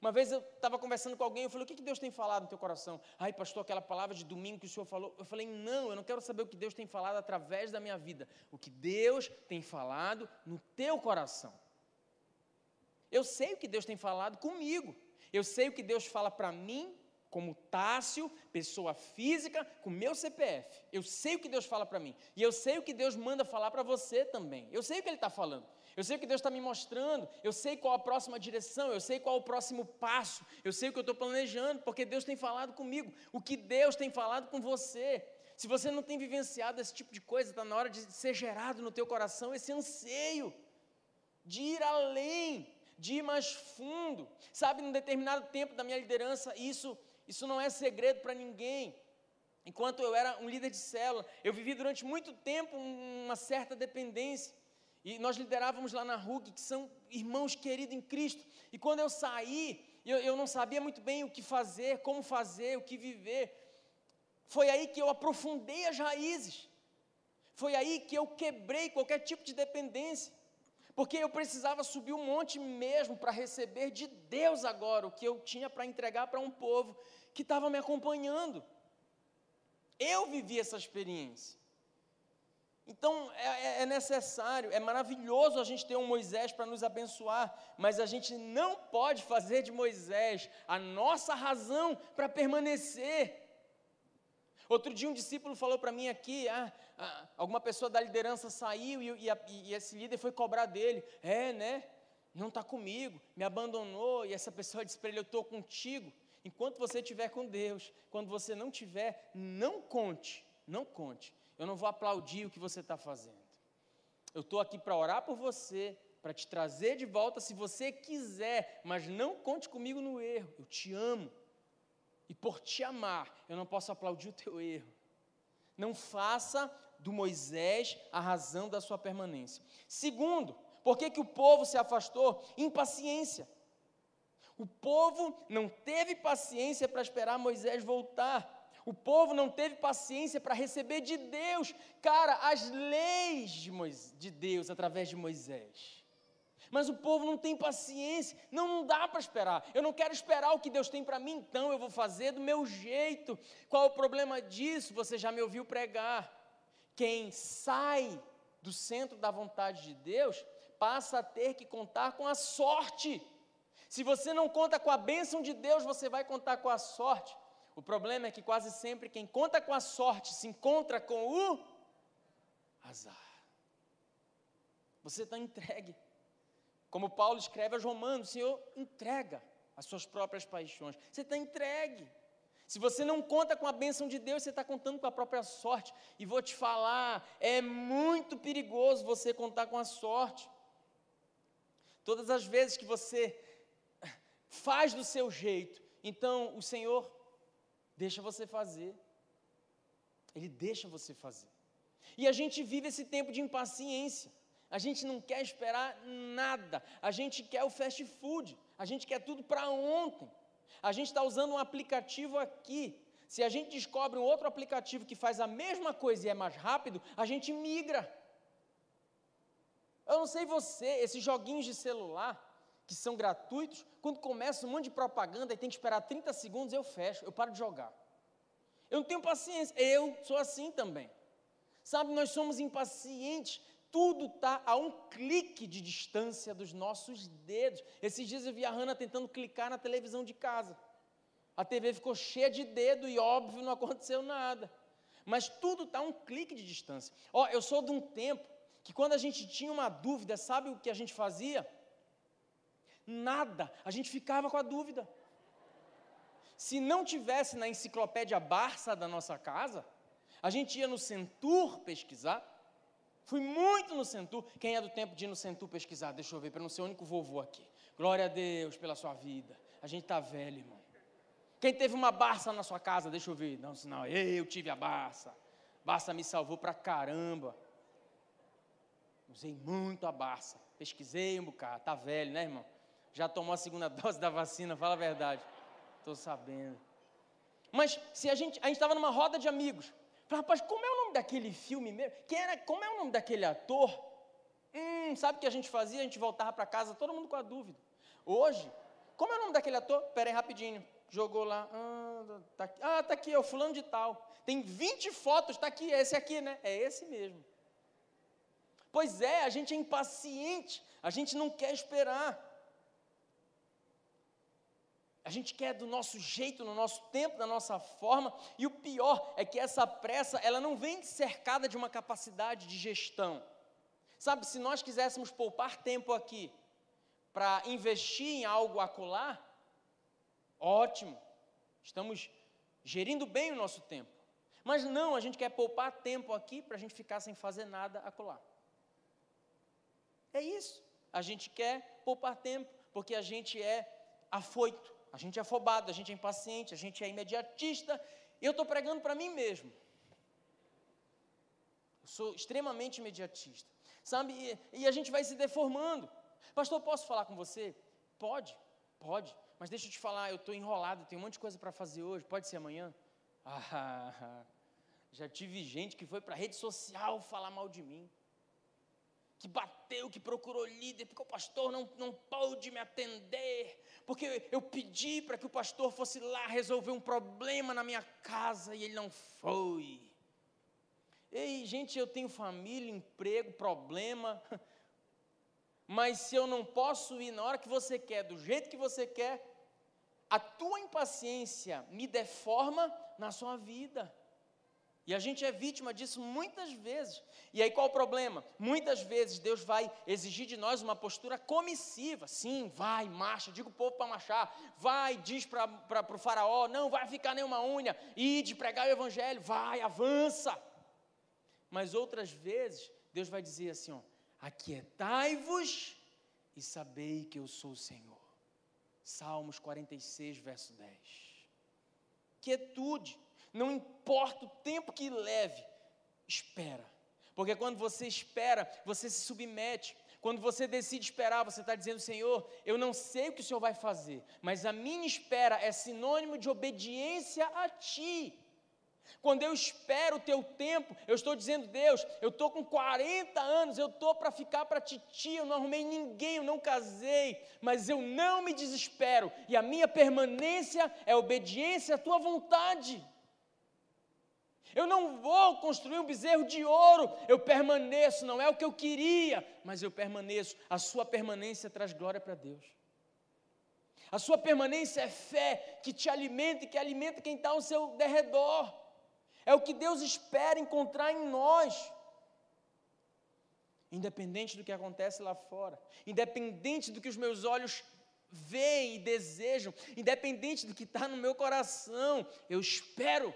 Uma vez eu estava conversando com alguém, eu falei, o que, que Deus tem falado no teu coração? Ai, pastor, aquela palavra de domingo que o senhor falou. Eu falei, não, eu não quero saber o que Deus tem falado através da minha vida. O que Deus tem falado no teu coração. Eu sei o que Deus tem falado comigo. Eu sei o que Deus fala para mim, como Tássio, pessoa física, com meu CPF. Eu sei o que Deus fala para mim. E eu sei o que Deus manda falar para você também. Eu sei o que Ele está falando. Eu sei o que Deus está me mostrando. Eu sei qual a próxima direção. Eu sei qual o próximo passo. Eu sei o que eu estou planejando, porque Deus tem falado comigo. O que Deus tem falado com você. Se você não tem vivenciado esse tipo de coisa, está na hora de ser gerado no teu coração esse anseio de ir além de ir mais fundo. Sabe, num determinado tempo da minha liderança, isso, isso não é segredo para ninguém. Enquanto eu era um líder de célula, eu vivi durante muito tempo uma certa dependência. E nós liderávamos lá na RUG, que são irmãos queridos em Cristo. E quando eu saí, eu, eu não sabia muito bem o que fazer, como fazer, o que viver. Foi aí que eu aprofundei as raízes. Foi aí que eu quebrei qualquer tipo de dependência. Porque eu precisava subir um monte mesmo para receber de Deus agora o que eu tinha para entregar para um povo que estava me acompanhando. Eu vivi essa experiência. Então é, é, é, necessário, é maravilhoso a gente ter um Moisés para nos abençoar, mas a gente não pode fazer de Moisés a nossa razão para permanecer. Outro dia um discípulo falou para mim aqui, ah, ah, alguma pessoa da liderança saiu e, e, a, e, esse líder foi cobrar dele. É, né? Não está comigo, me abandonou, e essa pessoa disse para ele, eu estou contigo. Enquanto você estiver com Deus, quando você não tiver, não conte, não conte eu não vou aplaudir o que você está fazendo. Eu estou aqui para orar por você, para te trazer de volta se você quiser, mas não conte comigo no erro. Eu te amo. E por te amar, eu não posso aplaudir o teu erro. Não faça do Moisés a razão da sua permanência. Segundo, por que, que o povo se afastou? Impaciência. O povo não teve paciência para esperar Moisés voltar. O povo não teve paciência para receber de Deus, cara, as leis de, Moisés, de Deus através de Moisés. Mas o povo não tem paciência, não, não dá para esperar. Eu não quero esperar o que Deus tem para mim, então eu vou fazer do meu jeito. Qual o problema disso? Você já me ouviu pregar. Quem sai do centro da vontade de Deus passa a ter que contar com a sorte. Se você não conta com a bênção de Deus, você vai contar com a sorte. O problema é que quase sempre quem conta com a sorte se encontra com o azar. Você está entregue. Como Paulo escreve aos Romanos, o Senhor entrega as suas próprias paixões. Você está entregue. Se você não conta com a bênção de Deus, você está contando com a própria sorte. E vou te falar, é muito perigoso você contar com a sorte. Todas as vezes que você faz do seu jeito, então o Senhor deixa você fazer. Ele deixa você fazer. E a gente vive esse tempo de impaciência. A gente não quer esperar nada. A gente quer o fast food. A gente quer tudo para ontem. A gente está usando um aplicativo aqui. Se a gente descobre um outro aplicativo que faz a mesma coisa e é mais rápido, a gente migra. Eu não sei você, esses joguinhos de celular que são gratuitos, quando começa um monte de propaganda e tem que esperar 30 segundos, eu fecho, eu paro de jogar. Eu não tenho paciência, eu sou assim também. Sabe, nós somos impacientes, tudo está a um clique de distância dos nossos dedos. Esses dias eu vi a Hanna tentando clicar na televisão de casa. A TV ficou cheia de dedo e, óbvio, não aconteceu nada. Mas tudo está a um clique de distância. Ó, eu sou de um tempo que quando a gente tinha uma dúvida, sabe o que a gente fazia? Nada, a gente ficava com a dúvida. Se não tivesse na enciclopédia Barça da nossa casa, a gente ia no Centur pesquisar. Fui muito no Centur. Quem é do tempo de ir no Centur pesquisar? Deixa eu ver, para não ser o único vovô aqui. Glória a Deus pela sua vida. A gente está velho, irmão. Quem teve uma Barça na sua casa? Deixa eu ver. Não, não, eu tive a Barça. Barça me salvou pra caramba. Usei muito a Barça. Pesquisei um bocado. Tá velho, né, irmão? Já tomou a segunda (laughs) dose da vacina, fala a verdade. Estou sabendo. Mas se a gente, a gente estava numa roda de amigos. Falei, rapaz, como é o daquele filme mesmo? Quem era, como é o nome daquele ator? Hum, sabe o que a gente fazia? A gente voltava para casa, todo mundo com a dúvida. Hoje, como é o nome daquele ator? Pera aí, rapidinho. Jogou lá. Ah, tá aqui, ah, tá aqui é o fulano de tal. Tem 20 fotos, está aqui, é esse aqui, né? É esse mesmo. Pois é, a gente é impaciente, a gente não quer esperar. A gente quer do nosso jeito, no nosso tempo, da nossa forma, e o pior é que essa pressa, ela não vem cercada de uma capacidade de gestão. Sabe, se nós quiséssemos poupar tempo aqui para investir em algo acolá, ótimo, estamos gerindo bem o nosso tempo. Mas não, a gente quer poupar tempo aqui para a gente ficar sem fazer nada acolá. É isso. A gente quer poupar tempo porque a gente é afoito. A gente é afobado, a gente é impaciente, a gente é imediatista. Eu estou pregando para mim mesmo. Eu sou extremamente imediatista. Sabe? E, e a gente vai se deformando. Pastor, posso falar com você? Pode, pode. Mas deixa eu te falar, eu estou enrolado, tem um monte de coisa para fazer hoje. Pode ser amanhã? (laughs) Ah, já tive gente que foi para a rede social falar mal de mim. Que bateu, que procurou líder, porque o pastor não, não pôde me atender, porque eu pedi para que o pastor fosse lá resolver um problema na minha casa e ele não foi. Ei, gente, eu tenho família, emprego, problema, (laughs) mas se eu não posso ir na hora que você quer, do jeito que você quer, a tua impaciência me deforma na sua vida. E a gente é vítima disso muitas vezes. E aí qual o problema? Muitas vezes Deus vai exigir de nós uma postura comissiva. Sim, vai, marcha, diga o povo para marchar. Vai, diz para o faraó, não vai ficar nenhuma unha. Ide pregar o evangelho, vai, avança. Mas outras vezes Deus vai dizer assim, ó, aquietai-vos e sabei que eu sou o Senhor. Salmos 46, verso 10. Quietude não importa o tempo que leve, espera. Porque quando você espera, você se submete. Quando você decide esperar, você está dizendo, Senhor, eu não sei o que o Senhor vai fazer, mas a minha espera é sinônimo de obediência a Ti. Quando eu espero o teu tempo, eu estou dizendo, Deus, eu estou com 40 anos, eu estou para ficar para titi, eu não arrumei ninguém, eu não casei, mas eu não me desespero, e a minha permanência é obediência à tua vontade. Eu não vou construir um bezerro de ouro, eu permaneço, não é o que eu queria, mas eu permaneço. A sua permanência traz glória para Deus. A sua permanência é fé que te alimenta e que alimenta quem está ao seu derredor. É o que Deus espera encontrar em nós. Independente do que acontece lá fora, independente do que os meus olhos veem e desejam, independente do que está no meu coração, eu espero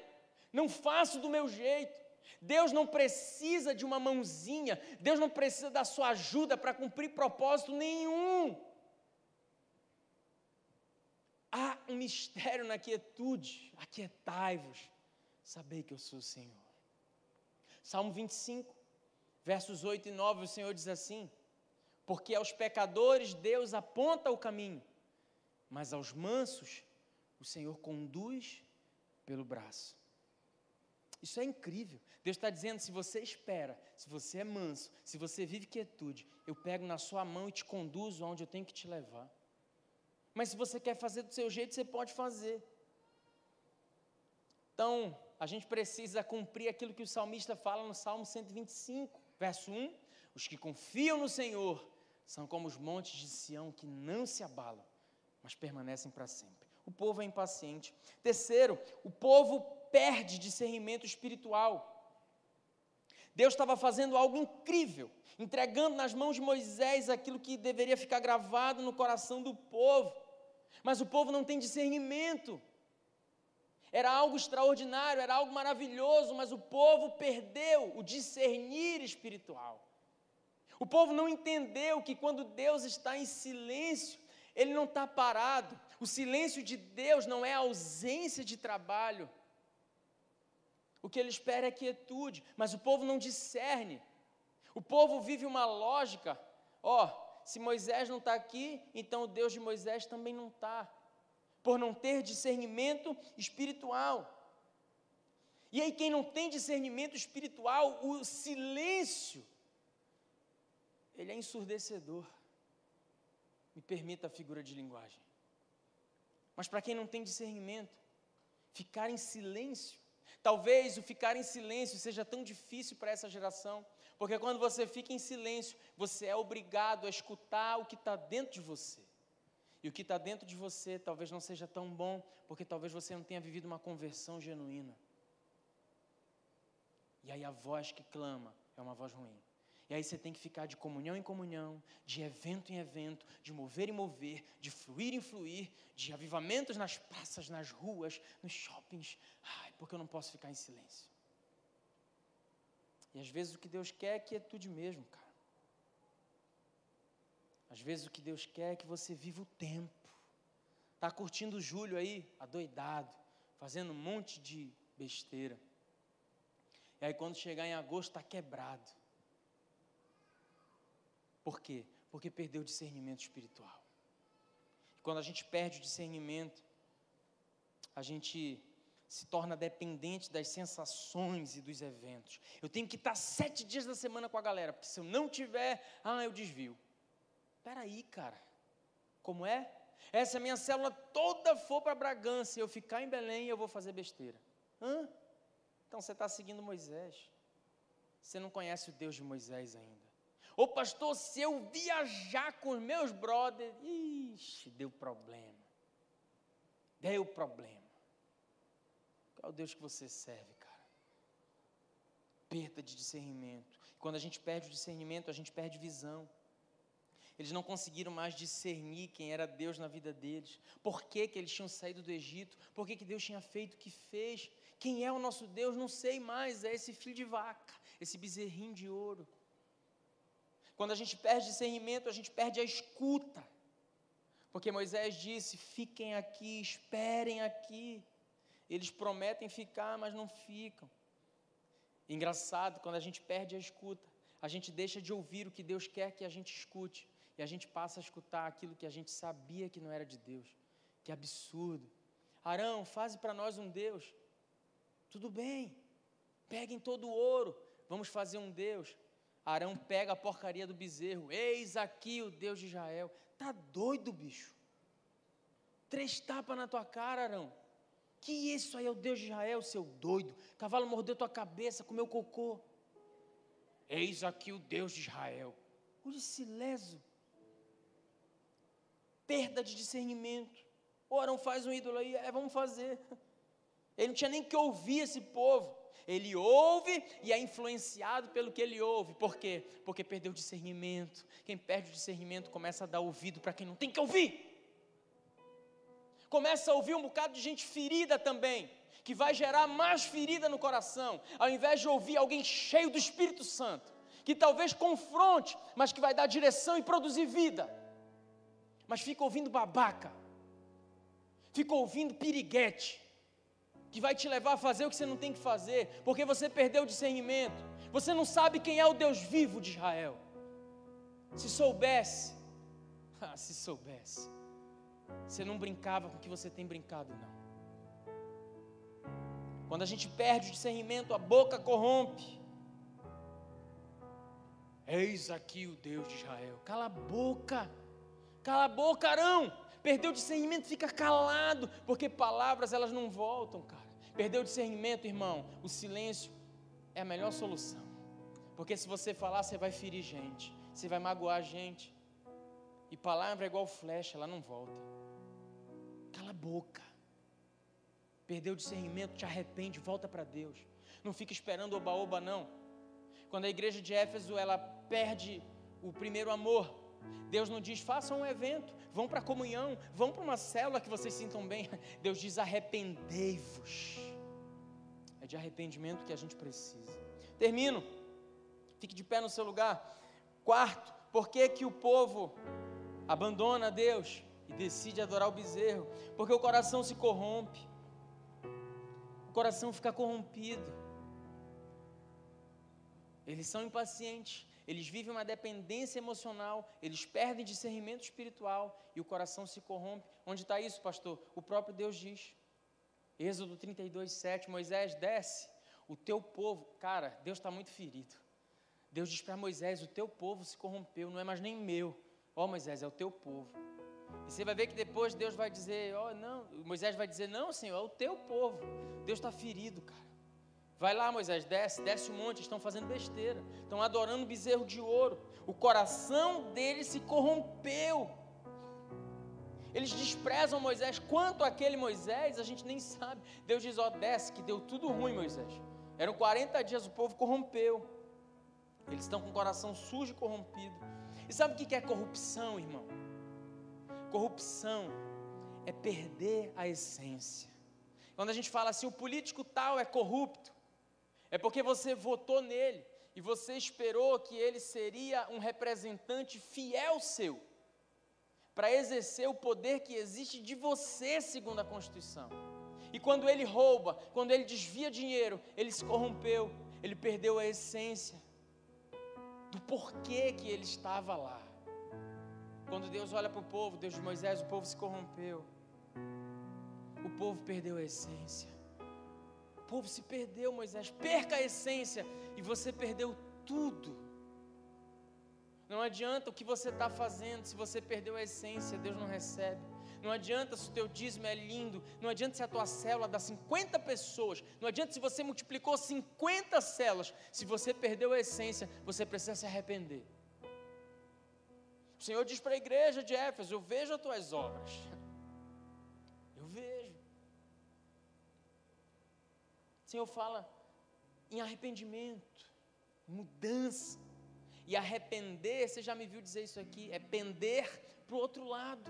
não faço do meu jeito. Deus não precisa de uma mãozinha, Deus não precisa da sua ajuda para cumprir propósito nenhum. Há um mistério na quietude, aquietai-vos, sabei que eu sou o Senhor. Salmo 25, versos 8 e 9, o Senhor diz assim: Porque aos pecadores Deus aponta o caminho, mas aos mansos o Senhor conduz pelo braço. Isso é incrível. Deus está dizendo: se você espera, se você é manso, se você vive quietude, eu pego na sua mão e te conduzo aonde eu tenho que te levar. Mas se você quer fazer do seu jeito, você pode fazer. Então, a gente precisa cumprir aquilo que o salmista fala no Salmo 125, verso 1: Os que confiam no Senhor são como os montes de Sião que não se abalam, mas permanecem para sempre. O povo é impaciente. Terceiro, o povo perde discernimento espiritual. Deus estava fazendo algo incrível, entregando nas mãos de Moisés aquilo que deveria ficar gravado no coração do povo, mas o povo não tem discernimento. Era algo extraordinário, era algo maravilhoso, mas o povo perdeu o discernir espiritual. O povo não entendeu que quando Deus está em silêncio, Ele não está parado. O silêncio de Deus não é ausência de trabalho, o que ele espera é quietude, mas o povo não discerne. O povo vive uma lógica: ó, se Moisés não está aqui, então o Deus de Moisés também não está, por não ter discernimento espiritual. E aí, quem não tem discernimento espiritual, o silêncio, ele é ensurdecedor. Me permita a figura de linguagem. Mas para quem não tem discernimento, ficar em silêncio Talvez o ficar em silêncio seja tão difícil para essa geração, porque quando você fica em silêncio, você é obrigado a escutar o que está dentro de você. E o que está dentro de você talvez não seja tão bom, porque talvez você não tenha vivido uma conversão genuína. E aí a voz que clama é uma voz ruim. E aí você tem que ficar de comunhão em comunhão, de evento em evento, de mover em mover, de fluir em fluir, de avivamentos nas praças, nas ruas, nos shoppings. Ai, porque eu não posso ficar em silêncio. E às vezes o que Deus quer é quietude mesmo, cara. Às vezes o que Deus quer é que você viva o tempo. Tá curtindo o julho aí, adoidado, fazendo um monte de besteira. E aí quando chegar em agosto está quebrado. Por quê? Porque perdeu o discernimento espiritual. Quando a gente perde o discernimento, a gente se torna dependente das sensações e dos eventos. Eu tenho que estar sete dias da semana com a galera, porque se eu não tiver, ah, eu desvio. Espera aí, cara. Como é? Essa minha célula toda for para Bragança e eu ficar em Belém, eu vou fazer besteira. Hã? Então você está seguindo Moisés. Você não conhece o Deus de Moisés ainda. Ô pastor, se eu viajar com os meus brothers, ixi, deu problema. Deu problema. Qual é o Deus que você serve, cara? Perda de discernimento. Quando a gente perde o discernimento, a gente perde visão. Eles não conseguiram mais discernir quem era Deus na vida deles. Por que, que eles tinham saído do Egito? Por que, que Deus tinha feito o que fez? Quem é o nosso Deus? Não sei mais. É esse filho de vaca, esse bezerrinho de ouro. Quando a gente perde discernimento, a gente perde a escuta. Porque Moisés disse: fiquem aqui, esperem aqui. Eles prometem ficar, mas não ficam. Engraçado, quando a gente perde a escuta, a gente deixa de ouvir o que Deus quer que a gente escute, e a gente passa a escutar aquilo que a gente sabia que não era de Deus. Que absurdo. Arão, faze para nós um Deus. Tudo bem, peguem todo o ouro, vamos fazer um Deus. Arão pega a porcaria do bezerro, eis aqui o Deus de Israel. Tá doido, bicho? Três tapas na tua cara, Arão. Que isso aí é o Deus de Israel, seu doido. Cavalo mordeu tua cabeça, comeu cocô. Eis aqui o Deus de Israel. Olha esse leso. Perda de discernimento. Ora, não faz um ídolo aí, é, vamos fazer. Ele não tinha nem que ouvir esse povo. Ele ouve e é influenciado pelo que ele ouve. Por quê? Porque perdeu o discernimento. Quem perde o discernimento começa a dar ouvido para quem não tem que ouvir começa a ouvir um bocado de gente ferida também, que vai gerar mais ferida no coração, ao invés de ouvir alguém cheio do Espírito Santo, que talvez confronte, mas que vai dar direção e produzir vida. Mas fica ouvindo babaca, fica ouvindo piriguete, que vai te levar a fazer o que você não tem que fazer, porque você perdeu o discernimento, você não sabe quem é o Deus vivo de Israel. Se soubesse, (laughs) ah, se soubesse você não brincava com o que você tem brincado, não. Quando a gente perde o discernimento, a boca corrompe. Eis aqui o Deus de Israel. Cala a boca. Cala a boca, Arão. Perdeu o discernimento, fica calado, porque palavras elas não voltam, cara. Perdeu o discernimento, irmão. O silêncio é a melhor solução. Porque se você falar, você vai ferir gente, você vai magoar gente. E palavra é igual flecha, ela não volta. Cala a boca. Perdeu o discernimento, te arrepende, volta para Deus. Não fica esperando oba-oba, não. Quando a igreja de Éfeso ela perde o primeiro amor, Deus não diz façam um evento, vão para a comunhão, vão para uma célula que vocês sintam bem. (laughs) Deus diz arrependei-vos. É de arrependimento que a gente precisa. Termino. Fique de pé no seu lugar. Quarto, por que, que o povo abandona Deus? e decide adorar o bezerro, porque o coração se corrompe, o coração fica corrompido. Eles são impacientes, eles vivem uma dependência emocional, eles perdem discernimento espiritual e o coração se corrompe. Onde está isso, pastor? O próprio Deus diz. Êxodo 32, 7, Moisés desce, o teu povo, cara, Deus está muito ferido. Deus diz para Moisés: o teu povo se corrompeu, não é mais nem meu. Ó oh, Moisés, é o teu povo. E você vai ver que depois Deus vai dizer, ó, oh, não, Moisés vai dizer, não, Senhor, é o teu povo. Deus está ferido, cara. Vai lá, Moisés, desce, desce o monte, estão fazendo besteira, estão adorando bezerro de ouro. O coração deles se corrompeu. Eles desprezam Moisés. Quanto aquele Moisés, a gente nem sabe. Deus diz: Ó, oh, desce, que deu tudo ruim, Moisés. Eram 40 dias, o povo corrompeu. Eles estão com o coração sujo e corrompido. E sabe o que é corrupção, irmão? Corrupção é perder a essência. Quando a gente fala assim, o político tal é corrupto, é porque você votou nele e você esperou que ele seria um representante fiel seu, para exercer o poder que existe de você, segundo a Constituição. E quando ele rouba, quando ele desvia dinheiro, ele se corrompeu, ele perdeu a essência do porquê que ele estava lá. Quando Deus olha para o povo, Deus de Moisés, o povo se corrompeu. O povo perdeu a essência. Povo se perdeu, Moisés. Perca a essência e você perdeu tudo. Não adianta o que você está fazendo, se você perdeu a essência, Deus não recebe. Não adianta se o teu dízimo é lindo, não adianta se a tua célula dá 50 pessoas, não adianta se você multiplicou 50 células, se você perdeu a essência, você precisa se arrepender. O Senhor diz para a igreja de Éfeso: Eu vejo as tuas obras. Senhor fala em arrependimento, mudança. E arrepender, você já me viu dizer isso aqui, é pender para o outro lado.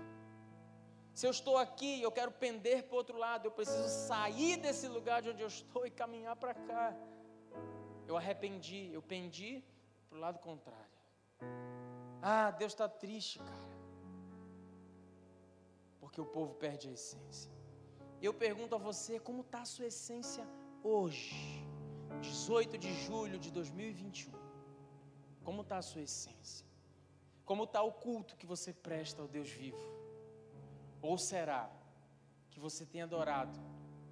Se eu estou aqui eu quero pender para o outro lado, eu preciso sair desse lugar de onde eu estou e caminhar para cá. Eu arrependi, eu pendi para o lado contrário. Ah, Deus está triste, cara. Porque o povo perde a essência. Eu pergunto a você, como está a sua essência hoje? 18 de julho de 2021. Como está a sua essência? Como está o culto que você presta ao Deus vivo? Ou será que você tem adorado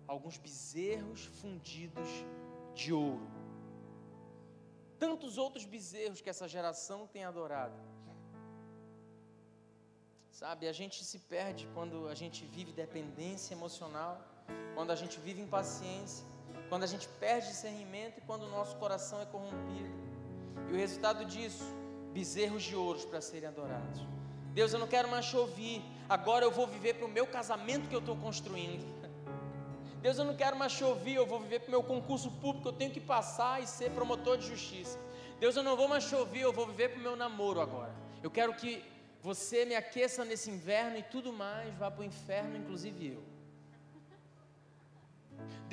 alguns bezerros fundidos de ouro? Tantos outros bezerros que essa geração tem adorado. Sabe, a gente se perde quando a gente vive dependência emocional, quando a gente vive impaciência, quando a gente perde discernimento e quando o nosso coração é corrompido. E o resultado disso, bezerros de ouros para serem adorados. Deus, eu não quero mais chover, agora eu vou viver para o meu casamento que eu estou construindo. (laughs) Deus, eu não quero mais chover, eu vou viver para o meu concurso público, eu tenho que passar e ser promotor de justiça. Deus, eu não vou mais chover, eu vou viver para o meu namoro agora. Eu quero que você me aqueça nesse inverno e tudo mais vá para o inferno, inclusive eu.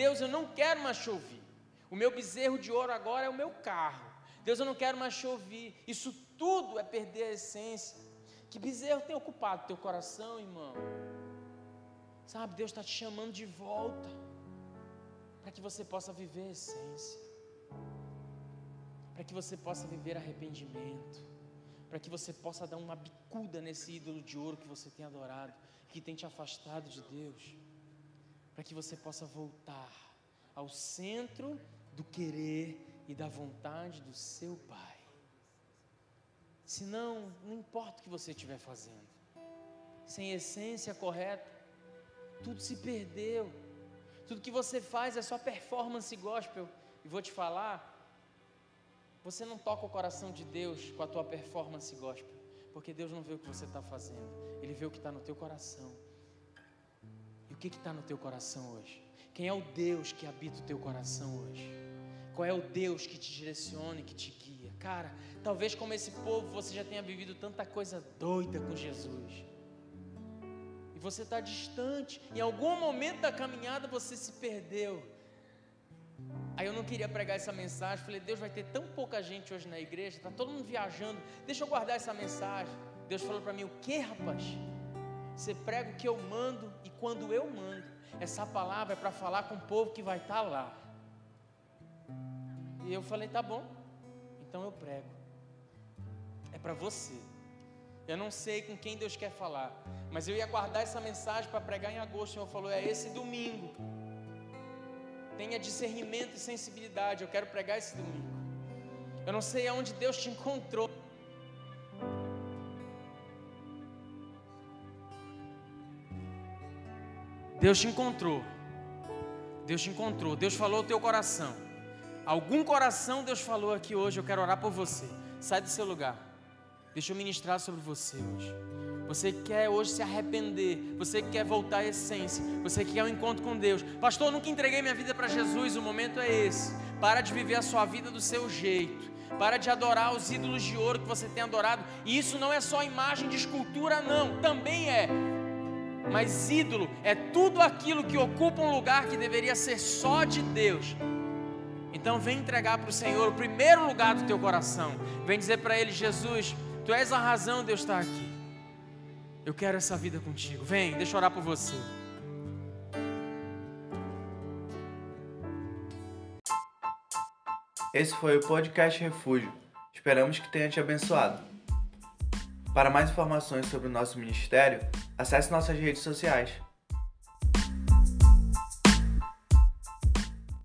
Deus, eu não quero mais chover. O meu bezerro de ouro agora é o meu carro. Deus, eu não quero mais ouvir. Isso tudo é perder a essência. Que bezerro tem ocupado teu coração, irmão? Sabe, Deus está te chamando de volta para que você possa viver a essência, para que você possa viver arrependimento, para que você possa dar uma bicuda nesse ídolo de ouro que você tem adorado, que tem te afastado de Deus, para que você possa voltar ao centro do querer e da vontade do seu Pai. Senão, não importa o que você estiver fazendo, sem essência correta, tudo se perdeu. Tudo que você faz é só performance gospel. E vou te falar, você não toca o coração de Deus com a tua performance gospel, porque Deus não vê o que você está fazendo, Ele vê o que está no teu coração. O que está no teu coração hoje? Quem é o Deus que habita o teu coração hoje? Qual é o Deus que te direciona e que te guia? Cara, talvez como esse povo você já tenha vivido tanta coisa doida com Jesus. E você está distante. Em algum momento da caminhada você se perdeu. Aí eu não queria pregar essa mensagem. Falei, Deus vai ter tão pouca gente hoje na igreja. Está todo mundo viajando. Deixa eu guardar essa mensagem. Deus falou para mim: O que, rapaz? Você prega o que eu mando e quando eu mando. Essa palavra é para falar com o povo que vai estar tá lá. E eu falei: tá bom, então eu prego. É para você. Eu não sei com quem Deus quer falar, mas eu ia guardar essa mensagem para pregar em agosto. O Senhor falou: é esse domingo. Tenha discernimento e sensibilidade. Eu quero pregar esse domingo. Eu não sei aonde Deus te encontrou. Deus te encontrou. Deus te encontrou. Deus falou o teu coração. Algum coração Deus falou aqui hoje, eu quero orar por você. Sai do seu lugar. Deixa eu ministrar sobre você hoje. Você quer hoje se arrepender, você quer voltar à essência, você quer um encontro com Deus. Pastor, eu nunca entreguei minha vida para Jesus, o momento é esse. Para de viver a sua vida do seu jeito. Para de adorar os ídolos de ouro que você tem adorado. E isso não é só imagem de escultura, não. Também é. Mas ídolo é tudo aquilo que ocupa um lugar que deveria ser só de Deus. Então vem entregar para o Senhor o primeiro lugar do teu coração. Vem dizer para Ele, Jesus, Tu és a razão de eu estar aqui. Eu quero essa vida contigo. Vem, deixa eu orar por você. Esse foi o podcast Refúgio. Esperamos que tenha te abençoado. Para mais informações sobre o nosso ministério, acesse nossas redes sociais